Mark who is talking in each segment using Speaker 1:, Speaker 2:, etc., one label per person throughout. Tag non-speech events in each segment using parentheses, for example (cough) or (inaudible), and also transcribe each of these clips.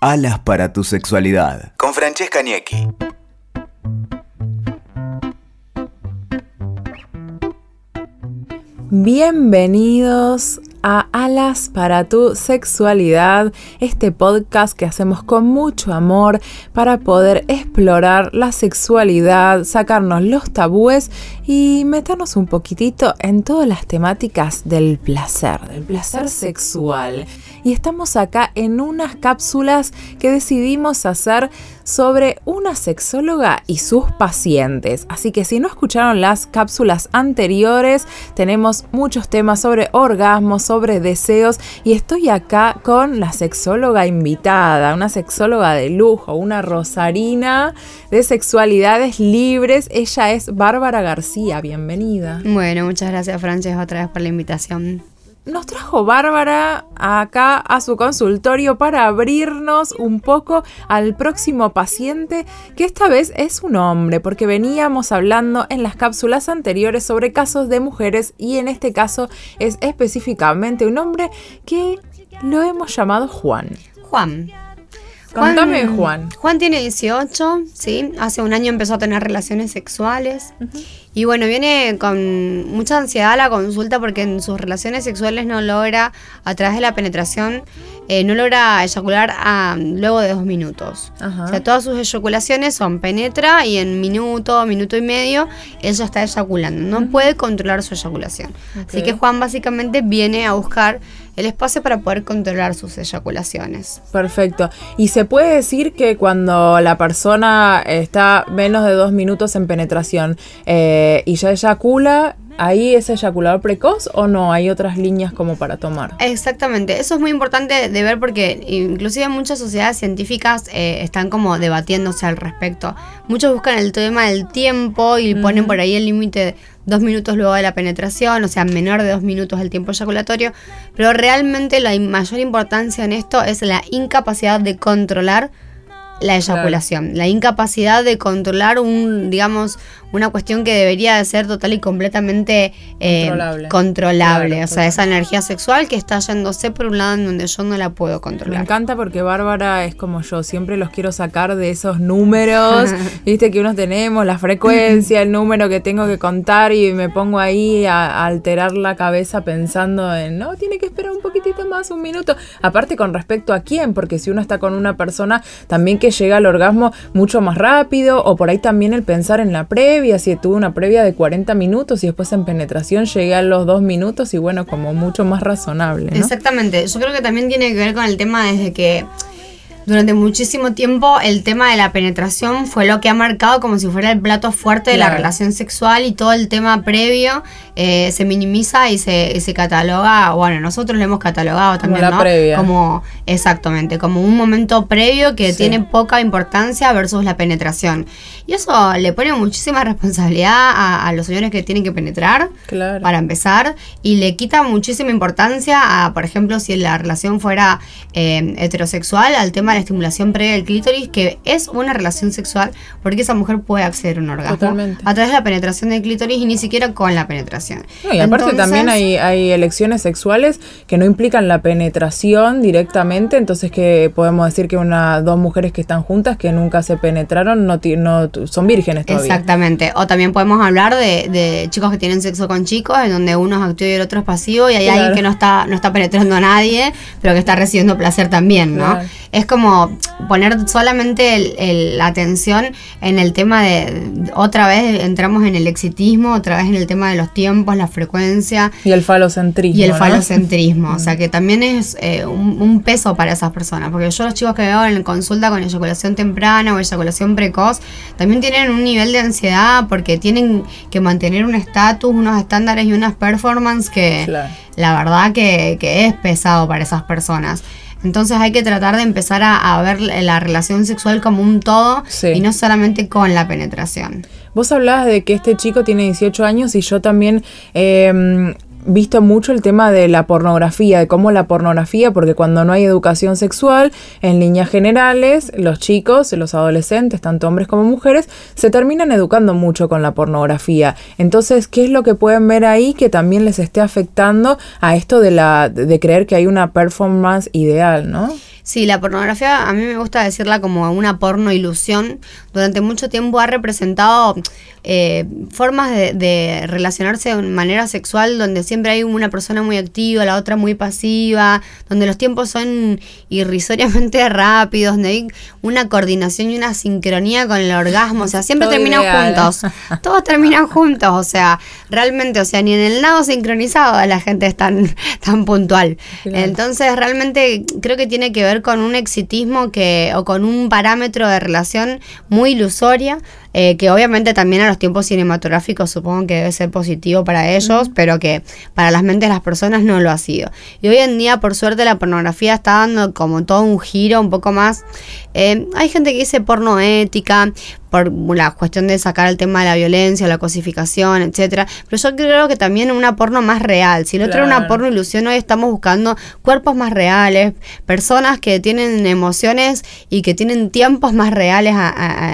Speaker 1: Alas para tu sexualidad. Con Francesca Niecki.
Speaker 2: Bienvenidos a Alas para tu sexualidad, este podcast que hacemos con mucho amor para poder explorar la sexualidad, sacarnos los tabúes y meternos un poquitito en todas las temáticas del placer, del placer sexual. Y estamos acá en unas cápsulas que decidimos hacer sobre una sexóloga y sus pacientes. Así que si no escucharon las cápsulas anteriores, tenemos muchos temas sobre orgasmos, sobre deseos y estoy acá con la sexóloga invitada, una sexóloga de lujo, una rosarina de sexualidades libres. Ella es Bárbara García, bienvenida.
Speaker 3: Bueno, muchas gracias Frances otra vez por la invitación
Speaker 2: nos trajo Bárbara acá a su consultorio para abrirnos un poco al próximo paciente, que esta vez es un hombre, porque veníamos hablando en las cápsulas anteriores sobre casos de mujeres y en este caso es específicamente un hombre que lo hemos llamado Juan.
Speaker 3: Juan.
Speaker 2: Contame, Juan.
Speaker 3: Juan tiene 18, ¿sí? Hace un año empezó a tener relaciones sexuales. Y bueno, viene con mucha ansiedad a la consulta porque en sus relaciones sexuales no logra, a través de la penetración, eh, no logra eyacular a, luego de dos minutos. O sea, todas sus eyaculaciones son penetra y en minuto, minuto y medio, ella está eyaculando. No puede controlar su eyaculación. Así que Juan básicamente viene a buscar el espacio para poder controlar sus eyaculaciones.
Speaker 2: Perfecto. Y se puede decir que cuando la persona está menos de dos minutos en penetración, eh, y ya eyacula, ¿ahí es eyaculador precoz o no? ¿Hay otras líneas como para tomar?
Speaker 3: Exactamente, eso es muy importante de ver porque inclusive muchas sociedades científicas eh, están como debatiéndose al respecto. Muchos buscan el tema del tiempo y ponen por ahí el límite dos minutos luego de la penetración, o sea, menor de dos minutos el tiempo eyaculatorio, pero realmente la mayor importancia en esto es la incapacidad de controlar la eyaculación, la incapacidad de controlar un, digamos, una cuestión que debería de ser total y completamente eh, controlable. o sea, esa energía sexual que está yéndose por un lado en donde yo no la puedo controlar.
Speaker 2: Me encanta porque Bárbara es como yo, siempre los quiero sacar de esos números, (laughs) viste que unos tenemos, la frecuencia, el número que tengo que contar y me pongo ahí a, alterar la cabeza pensando en, no, tiene que esperar un poquitito más, un minuto. Aparte con respecto a quién, porque si uno está con una persona, también que llega al orgasmo mucho más rápido, o por ahí también el pensar en la previa si tuve una previa de 40 minutos y después en penetración llegué a los dos minutos y bueno, como mucho más razonable.
Speaker 3: Exactamente, yo creo que también tiene que ver con el tema desde que durante muchísimo tiempo el tema de la penetración fue lo que ha marcado como si fuera el plato fuerte de la relación sexual y todo el tema previo eh, se minimiza y se, se, cataloga, bueno, nosotros lo hemos catalogado también, como ¿no? Como, exactamente, como un momento previo que tiene poca importancia versus la penetración. Y eso le pone muchísima (laughs) responsabilidad a, los señores que tienen que penetrar, para empezar, y le quita muchísima importancia a, por ejemplo, si la relación fuera eh, heterosexual, al tema la estimulación previa del clítoris, que es una relación sexual, porque esa mujer puede acceder a un orgasmo a través de la penetración del clítoris y ni siquiera con la penetración.
Speaker 2: y aparte también hay, hay elecciones sexuales que no implican la penetración directamente, entonces que podemos decir que una dos mujeres que están juntas que nunca se penetraron no, no son vírgenes todavía.
Speaker 3: Exactamente. O también podemos hablar de, chicos que tienen sexo con chicos, en donde uno es activo y el otro es pasivo, y hay alguien que no está, no está penetrando a nadie, pero que está recibiendo placer también, ¿no? Es como poner solamente la atención en el tema de, otra vez entramos en el exitismo, otra vez en el tema de los tiempos, la frecuencia.
Speaker 2: Y el falocentrismo.
Speaker 3: Y el falocentrismo, o sea mm. que también es eh, un, peso para esas personas, porque yo los chicos que veo en consulta con eyaculación temprana o eyaculación precoz, también tienen un nivel de ansiedad porque tienen que mantener un estatus, unos estándares y unas performances que la verdad que, que es pesado para esas personas. Entonces hay que tratar de empezar a, ver la relación sexual como un todo y no solamente con la penetración.
Speaker 2: Vos hablabas de que este chico tiene 18 años y yo también eh, visto mucho el tema de la pornografía, de cómo la pornografía, porque cuando no hay educación sexual, en líneas generales, los chicos, los adolescentes, tanto hombres como mujeres, se terminan educando mucho con la pornografía. Entonces, ¿qué es lo que pueden ver ahí que también les esté afectando a esto de la de creer que hay una performance ideal, ¿no?
Speaker 3: Sí, la pornografía a mí me gusta decirla como una porno ilusión. Durante mucho tiempo ha representado eh, formas de, relacionarse de manera sexual donde siempre hay una persona muy activa, la otra muy pasiva, donde los tiempos son irrisoriamente (laughs) rápidos, donde hay una coordinación y una sincronía con el orgasmo, o sea, siempre terminan juntos, (laughs) todos terminan juntos, o sea, realmente, o sea, ni en el lado sincronizado la gente es tan, (laughs) tan puntual. Entonces, realmente creo que tiene que ver con un exitismo que, o con un parámetro de relación muy ilusoria eh, que obviamente también a los tiempos cinematográficos supongo que debe ser positivo para ellos, pero que para las mentes de las personas no lo ha sido. Y hoy en día, por suerte, la pornografía está dando como todo un giro un poco más. Eh, hay gente que dice porno ética, por la cuestión de sacar el tema de la violencia, la cosificación, etcétera. Pero yo creo que también una porno más real. Si el otro era una porno ilusión, hoy estamos buscando cuerpos más reales, personas que tienen emociones y que tienen tiempos más reales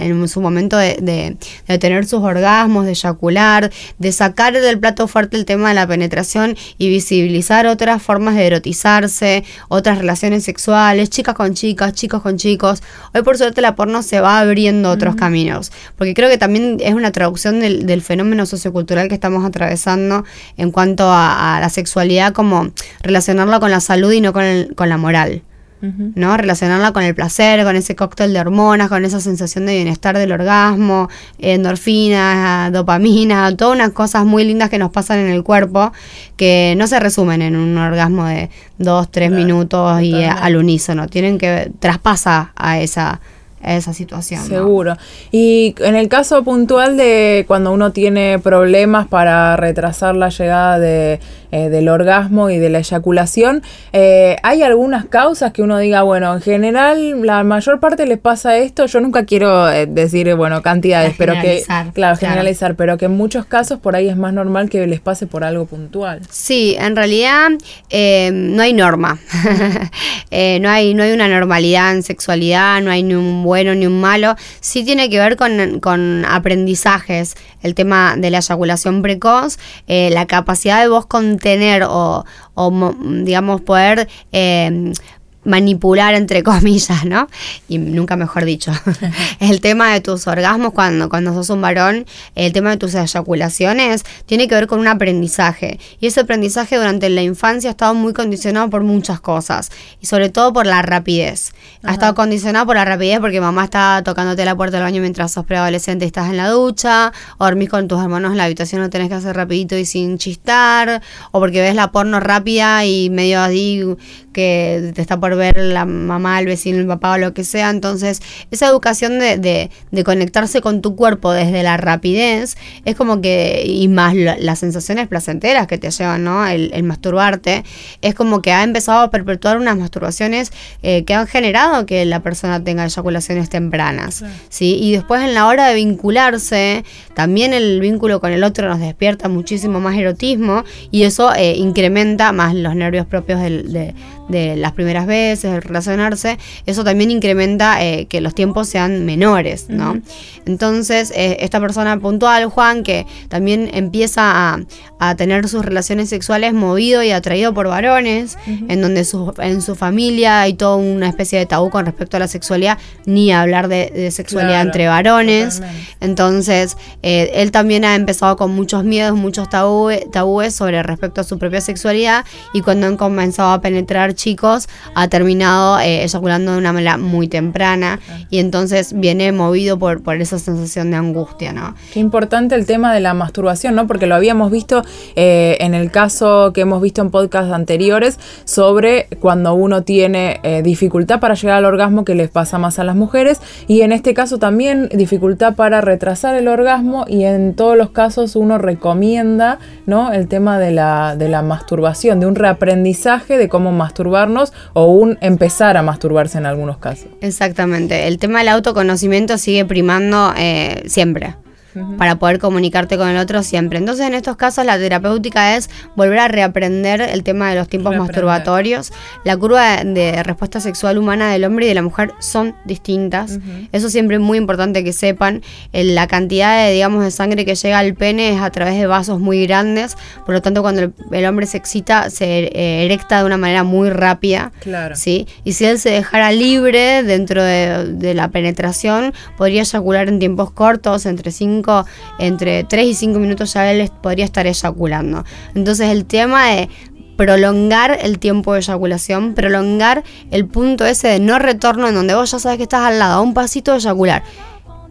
Speaker 3: en su momento de, de, tener sus orgasmos, de eyacular, de sacar del plato fuerte el tema de la penetración y visibilizar otras formas de erotizarse, otras relaciones sexuales, chicas con chicas, chicos con chicos. Hoy por suerte la porno se va abriendo otros caminos, porque creo que también es una traducción del, del fenómeno sociocultural que estamos atravesando en cuanto a, la sexualidad, como relacionarla con la salud y no con, con la moral. ¿No? Relacionarla con el placer, con ese cóctel de hormonas, con esa sensación de bienestar del orgasmo, endorfinas, dopamina, todas unas cosas muy lindas que nos pasan en el cuerpo que no se resumen en un orgasmo de dos, tres minutos y al unísono, tienen que traspasa a esa esa situación.
Speaker 2: Seguro. Y en el caso puntual de cuando uno tiene problemas para retrasar la llegada de eh, del orgasmo y de la eyaculación. Eh, hay algunas causas que uno diga, bueno, en general la mayor parte les pasa esto. Yo nunca quiero eh, decir, bueno, cantidades, pero que, claro, generalizar, pero que en muchos casos por ahí es más normal que les pase por algo puntual.
Speaker 3: Sí, en realidad no hay norma. (laughs) no, hay, no hay una normalidad en sexualidad, no hay ni un bueno ni un malo. Sí tiene que ver con, con aprendizajes, el tema de la eyaculación precoz, la capacidad de vos con tener o, o digamos, poder eh, manipular entre comillas, ¿no? Y nunca mejor dicho. (laughs) el tema de tus orgasmos cuando, cuando sos un varón, el tema de tus eyaculaciones, tiene que ver con un aprendizaje. Y ese aprendizaje durante la infancia ha estado muy condicionado por muchas cosas. Y sobre todo por la rapidez. Ha estado condicionado por la rapidez porque mamá está tocándote la puerta del baño mientras sos preadolescente y estás en la ducha, o dormís con tus hermanos en la habitación, lo tenés que hacer rapidito y sin chistar, o porque ves la porno rápida y medio así que te está por ver la mamá, el vecino, el papá o lo que sea. Entonces, esa educación de, de, conectarse con tu cuerpo desde la rapidez es como que, y más las sensaciones placenteras que te llevan, ¿no? El, masturbarte, es como que ha empezado a perpetuar unas masturbaciones eh, que han generado que la persona tenga eyaculaciones tempranas, ¿sí? Y después en la hora de vincularse, también el vínculo con el otro nos despierta muchísimo más erotismo y eso eh, incrementa más los nervios propios del, de, de las primeras veces, el relacionarse, eso también incrementa eh, que los tiempos sean menores, ¿no? Entonces, eh, esta persona puntual, Juan, que también empieza a, tener sus relaciones sexuales movido y atraído por varones, en donde en su familia hay toda una especie de tabú con respecto a la sexualidad, ni hablar de, sexualidad entre varones. Entonces, eh, él también ha empezado con muchos miedos, muchos tabúes sobre respecto a su propia sexualidad y cuando han comenzado a penetrar chicos, ha terminado eh, eyaculando de una manera muy temprana y entonces viene movido por, por esa sensación de angustia, ¿no?
Speaker 2: Qué importante el tema de la masturbación, ¿no? Porque lo habíamos visto eh, en el caso que hemos visto en podcasts anteriores sobre cuando uno tiene eh, dificultad para llegar al orgasmo que les pasa más a las mujeres y en este caso también dificultad para retrasar el orgasmo y en todos los casos uno recomienda, ¿no? El tema de la, de la masturbación, de un reaprendizaje de cómo masturbar o un empezar a masturbarse en algunos casos.
Speaker 3: Exactamente. El tema del autoconocimiento sigue primando eh, siempre. Para poder comunicarte con el otro siempre. Entonces, en estos casos, la terapéutica es volver a reaprender el tema de los tiempos masturbatorios. La curva de respuesta sexual humana del hombre y de la mujer son distintas. Eso siempre es muy importante que sepan. La cantidad de, digamos, de sangre que llega al pene es a través de vasos muy grandes. Por lo tanto, cuando el, hombre se excita, se eh, erecta de una manera muy rápida.
Speaker 2: Claro.
Speaker 3: ¿sí? Y si él se dejara libre dentro de, de la penetración, podría eyacular en tiempos cortos, entre 5, entre 3 y 5 minutos ya él podría estar eyaculando. Entonces el tema de prolongar el tiempo de eyaculación, prolongar el punto ese de no retorno en donde vos ya sabes que estás al lado, a un pasito de eyacular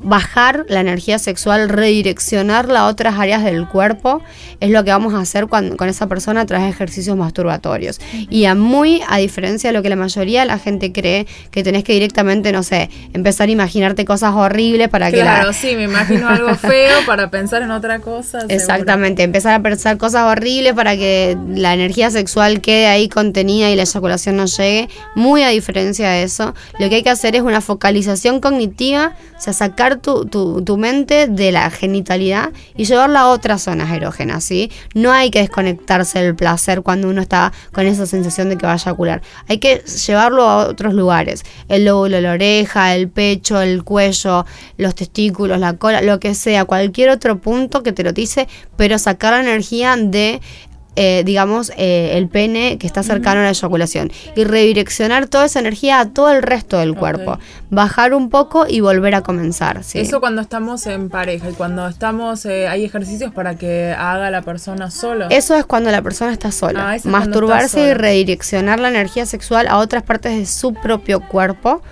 Speaker 3: bajar la energía sexual, redireccionarla a otras áreas del cuerpo, es lo que vamos a hacer con esa persona a través de ejercicios masturbatorios. Y a muy a diferencia de lo que la mayoría de la gente cree, que tenés que directamente, no sé, empezar a imaginarte cosas horribles para que...
Speaker 2: Claro, sí, me imagino algo (laughs) feo para pensar en otra cosa.
Speaker 3: Exactamente, empezar a pensar cosas horribles para que la energía sexual quede ahí contenida y la eyaculación no llegue. Muy a diferencia de eso, lo que hay que hacer es una focalización cognitiva, o sea, sacar tu, tu, mente de la genitalidad y llevarla a otras zonas erógenas, ¿sí? No hay que desconectarse del placer cuando uno está con esa sensación de que va a eyacular. Hay que llevarlo a otros lugares. El lóbulo, la oreja, el pecho, el cuello, los testículos, la cola, lo que sea, cualquier otro punto que te lo dice, pero sacar la energía de eh, digamos, eh, el pene que está cercano a la eyaculación y redireccionar toda esa energía a todo el resto del cuerpo. Bajar un poco y volver a comenzar.
Speaker 2: Eso cuando estamos en pareja y cuando estamos, eh, hay ejercicios para que haga la persona solo.
Speaker 3: Eso es cuando la persona está sola. Ah, Masturbarse y redireccionar la energía sexual a otras partes de su propio cuerpo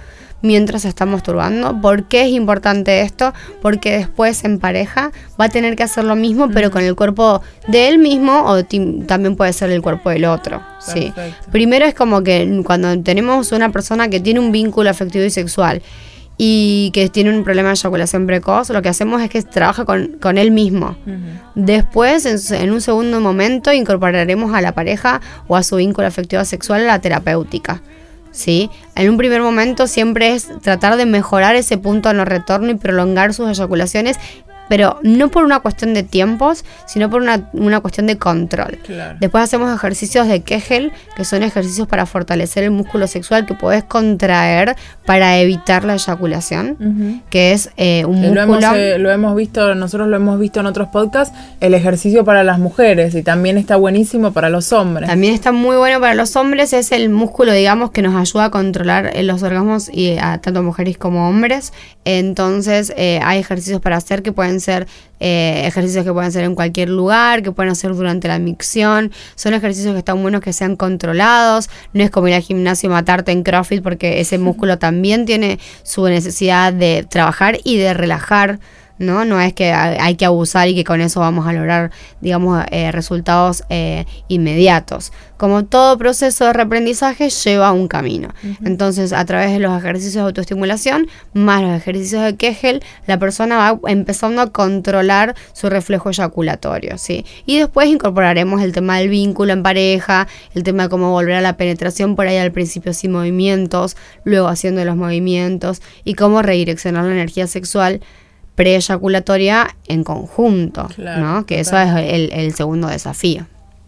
Speaker 3: mientras se está masturbando. ¿Por qué es importante esto? Porque después en pareja va a tener que hacer lo mismo, pero con el cuerpo de él mismo o también puede ser el cuerpo del otro. Sí. Primero es como que cuando tenemos una persona que tiene un vínculo afectivo y sexual y que tiene un problema de eyaculación precoz, lo que hacemos es que trabaja con, con él mismo. Después, en, en, un segundo momento, incorporaremos a la pareja o a su vínculo afectivo sexual a la terapéutica. ¿Sí? En un primer momento siempre es tratar de mejorar ese punto no retorno y prolongar sus eyaculaciones pero no por una cuestión de tiempos, sino por una, una cuestión de control. Después hacemos ejercicios de Kegel, que son ejercicios para fortalecer el músculo sexual que puedes contraer para evitar la eyaculación, que es eh, un músculo...
Speaker 2: Lo hemos, eh, lo hemos, visto, nosotros lo hemos visto en otros podcasts, el ejercicio para las mujeres y también está buenísimo para los hombres.
Speaker 3: También está muy bueno para los hombres, es el músculo, digamos, que nos ayuda a controlar eh, los orgasmos y a tanto mujeres como hombres. Entonces hay ejercicios para hacer que pueden ser eh, ejercicios que pueden ser en cualquier lugar, que pueden hacer durante la micción. Son ejercicios que están buenos que sean controlados. No es como ir al gimnasio y matarte en CrossFit porque ese (laughs) músculo también tiene su necesidad de trabajar y de relajar. ¿No? No es que hay que abusar y que con eso vamos a lograr, digamos, eh, resultados eh, inmediatos. Como todo proceso de reaprendizaje lleva un camino. Entonces, a través de los ejercicios de autoestimulación, más los ejercicios de Kegel, la persona va empezando a controlar su reflejo eyaculatorio, ¿sí? Y después incorporaremos el tema del vínculo en pareja, el tema de cómo volver a la penetración por ahí al principio sin movimientos, luego haciendo los movimientos y cómo redireccionar la energía sexual pre-eyaculatoria en conjunto, ¿no? Que eso es el, el segundo desafío.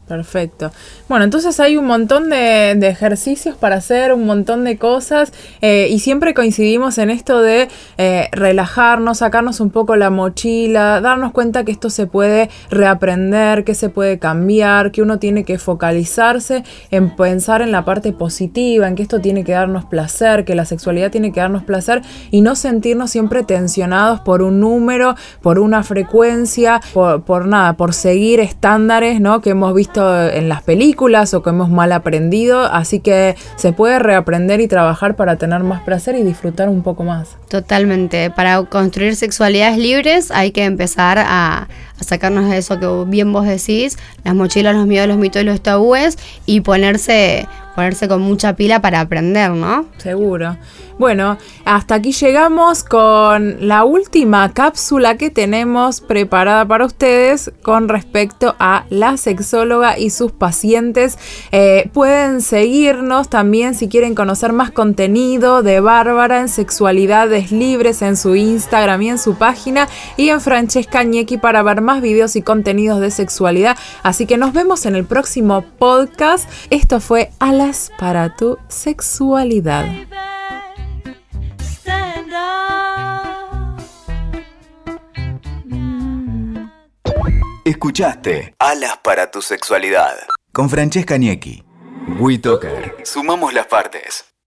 Speaker 2: Perfecto. Bueno, entonces hay un montón de, ejercicios para hacer, un montón de cosas eh, y siempre coincidimos en esto de eh, relajarnos, sacarnos un poco la mochila, darnos cuenta que esto se puede reaprender, que se puede cambiar, que uno tiene que focalizarse en pensar en la parte positiva, en que esto tiene que darnos placer, que la sexualidad tiene que darnos placer y no sentirnos siempre tensionados por un número, por una frecuencia, por, por nada, por seguir estándares ¿no? que hemos visto en las películas o que hemos mal aprendido, así que se puede reaprender y trabajar para tener más placer y disfrutar un poco más.
Speaker 3: Totalmente, para construir sexualidades libres hay que empezar a, sacarnos de eso que bien vos decís, las mochilas, los miedos, los mitos y los tabúes y ponerse ponerse con mucha pila para aprender, ¿no?
Speaker 2: Seguro. Bueno, hasta aquí llegamos con la última cápsula que tenemos preparada para ustedes con respecto a la sexóloga y sus pacientes. Eh, pueden seguirnos también si quieren conocer más contenido de Bárbara en Sexualidades Libres en su Instagram y en su página y en Francesca Ñequi para ver más videos y contenidos de sexualidad. Así que nos vemos en el próximo podcast. Esto fue Alas para tu sexualidad.
Speaker 1: Escuchaste Alas para tu sexualidad con Francesca Niecki. WeToker. Sumamos las partes.